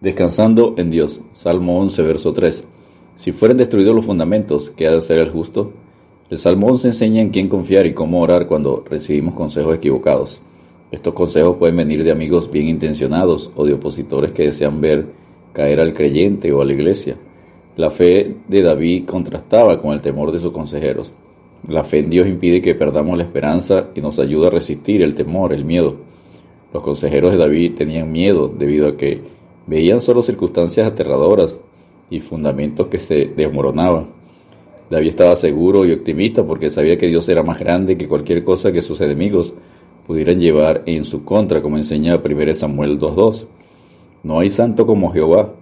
Descansando en Dios. Salmo 11, verso 3. Si fueren destruidos los fundamentos, ¿qué ha de hacer el justo? El Salmo 11 enseña en quién confiar y cómo orar cuando recibimos consejos equivocados. Estos consejos pueden venir de amigos bien intencionados o de opositores que desean ver caer al creyente o a la iglesia. La fe de David contrastaba con el temor de sus consejeros. La fe en Dios impide que perdamos la esperanza y nos ayuda a resistir el temor, el miedo. Los consejeros de David tenían miedo debido a que Veían solo circunstancias aterradoras y fundamentos que se desmoronaban. David estaba seguro y optimista porque sabía que Dios era más grande que cualquier cosa que sus enemigos pudieran llevar en su contra, como enseña 1 Samuel 2.2. No hay santo como Jehová,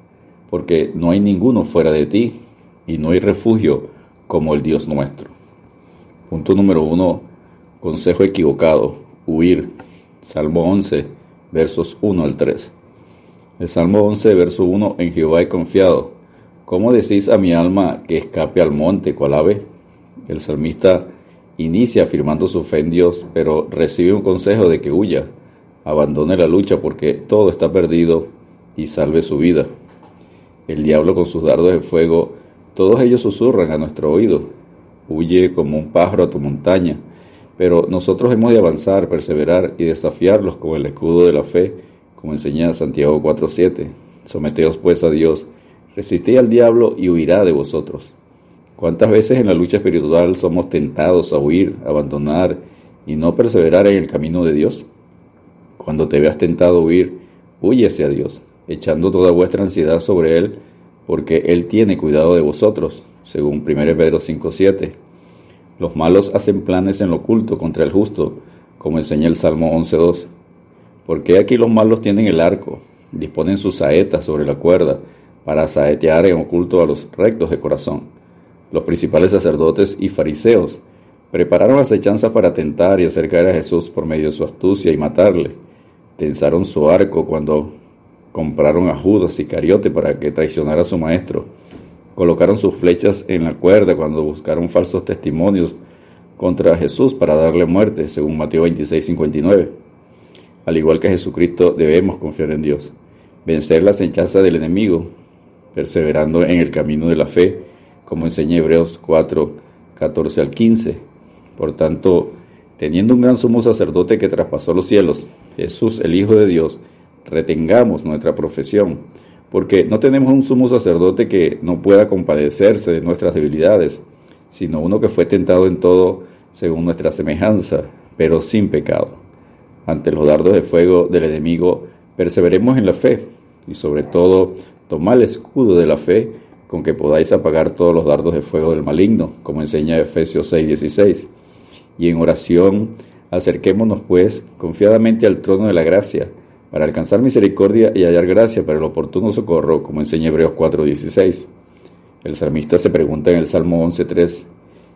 porque no hay ninguno fuera de ti, y no hay refugio como el Dios nuestro. Punto número uno, consejo equivocado, huir. Salmo 11, versos 1 al 3. El Salmo 11, verso 1, en Jehová he confiado. ¿Cómo decís a mi alma que escape al monte, cual ave? El salmista inicia afirmando su fe en Dios, pero recibe un consejo de que huya, abandone la lucha porque todo está perdido y salve su vida. El diablo con sus dardos de fuego, todos ellos susurran a nuestro oído. Huye como un pájaro a tu montaña, pero nosotros hemos de avanzar, perseverar y desafiarlos con el escudo de la fe como enseña Santiago 4.7. Someteos pues a Dios, resistid al diablo y huirá de vosotros. ¿Cuántas veces en la lucha espiritual somos tentados a huir, abandonar y no perseverar en el camino de Dios? Cuando te veas tentado a huir, huye hacia Dios, echando toda vuestra ansiedad sobre Él, porque Él tiene cuidado de vosotros, según 1 Pedro 5.7. Los malos hacen planes en lo oculto contra el justo, como enseña el Salmo 11.2. Porque aquí los malos tienen el arco, disponen sus saetas sobre la cuerda para saetear en oculto a los rectos de corazón. Los principales sacerdotes y fariseos prepararon acechanzas para tentar y hacer caer a Jesús por medio de su astucia y matarle. Tensaron su arco cuando compraron a Judas y Cariote para que traicionara a su maestro. Colocaron sus flechas en la cuerda cuando buscaron falsos testimonios contra Jesús para darle muerte, según Mateo 26, 59. Al igual que Jesucristo, debemos confiar en Dios, vencer la acechanza del enemigo, perseverando en el camino de la fe, como enseña Hebreos 4, 14 al 15. Por tanto, teniendo un gran sumo sacerdote que traspasó los cielos, Jesús, el Hijo de Dios, retengamos nuestra profesión, porque no tenemos un sumo sacerdote que no pueda compadecerse de nuestras debilidades, sino uno que fue tentado en todo según nuestra semejanza, pero sin pecado ante los dardos de fuego del enemigo, perseveremos en la fe y sobre todo tomad el escudo de la fe con que podáis apagar todos los dardos de fuego del maligno, como enseña Efesios 6:16. Y en oración, acerquémonos pues confiadamente al trono de la gracia, para alcanzar misericordia y hallar gracia para el oportuno socorro, como enseña Hebreos 4:16. El salmista se pregunta en el Salmo 11:3,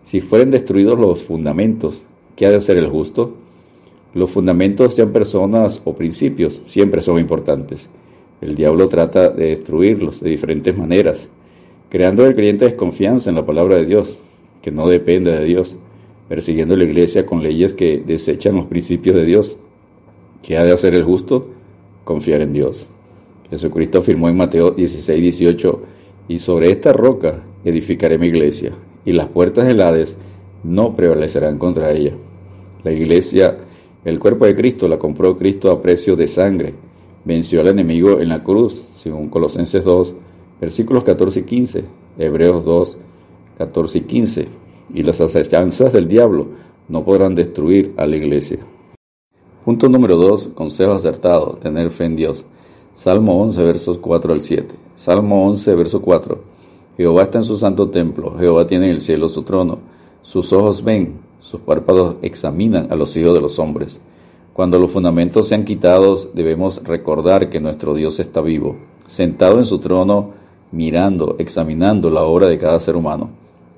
si fueren destruidos los fundamentos, ¿qué ha de hacer el justo? Los fundamentos, sean personas o principios, siempre son importantes. El diablo trata de destruirlos de diferentes maneras, creando el creyente desconfianza en la palabra de Dios, que no depende de Dios, persiguiendo la iglesia con leyes que desechan los principios de Dios. ¿Qué ha de hacer el justo? Confiar en Dios. Jesucristo afirmó en Mateo 16, 18, y sobre esta roca edificaré mi iglesia, y las puertas del Hades no prevalecerán contra ella. La iglesia el cuerpo de Cristo la compró Cristo a precio de sangre. Venció al enemigo en la cruz, según Colosenses 2, versículos 14 y 15, Hebreos 2, 14 y 15. Y las acechanzas del diablo no podrán destruir a la iglesia. Punto número 2. Consejo acertado. Tener fe en Dios. Salmo 11, versos 4 al 7. Salmo 11, verso 4. Jehová está en su santo templo. Jehová tiene en el cielo su trono. Sus ojos ven sus párpados examinan a los hijos de los hombres. Cuando los fundamentos sean quitados, debemos recordar que nuestro Dios está vivo, sentado en su trono, mirando, examinando la obra de cada ser humano.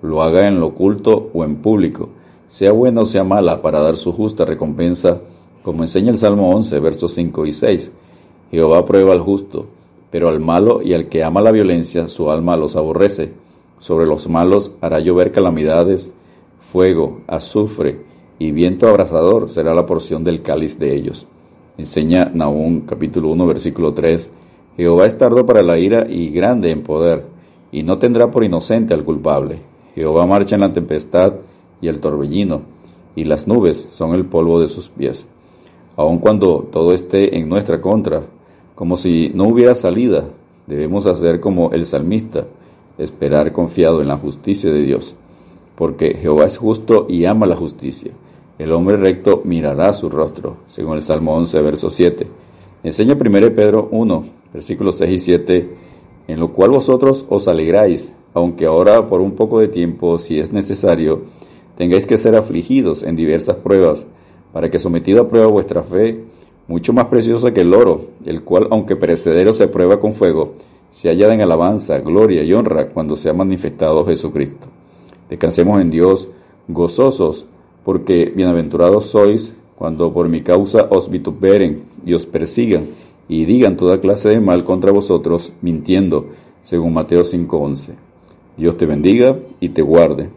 Lo haga en lo oculto o en público, sea buena o sea mala, para dar su justa recompensa, como enseña el Salmo 11, versos 5 y 6. Jehová prueba al justo, pero al malo y al que ama la violencia, su alma los aborrece. Sobre los malos hará llover calamidades fuego, azufre y viento abrasador será la porción del cáliz de ellos. Enseña Nahum capítulo 1 versículo 3 Jehová es tardo para la ira y grande en poder, y no tendrá por inocente al culpable. Jehová marcha en la tempestad y el torbellino, y las nubes son el polvo de sus pies. Aun cuando todo esté en nuestra contra, como si no hubiera salida, debemos hacer como el salmista, esperar confiado en la justicia de Dios, porque Jehová es justo y ama la justicia. El hombre recto mirará su rostro, según el Salmo 11, verso 7. Enseña 1 Pedro 1, versículos 6 y 7, en lo cual vosotros os alegráis, aunque ahora por un poco de tiempo, si es necesario, tengáis que ser afligidos en diversas pruebas, para que sometido a prueba vuestra fe, mucho más preciosa que el oro, el cual, aunque perecedero se prueba con fuego, se hallada en alabanza, gloria y honra cuando se ha manifestado Jesucristo. Descansemos en Dios, gozosos, porque bienaventurados sois cuando por mi causa os vituperen y os persigan y digan toda clase de mal contra vosotros, mintiendo, según Mateo 5:11. Dios te bendiga y te guarde.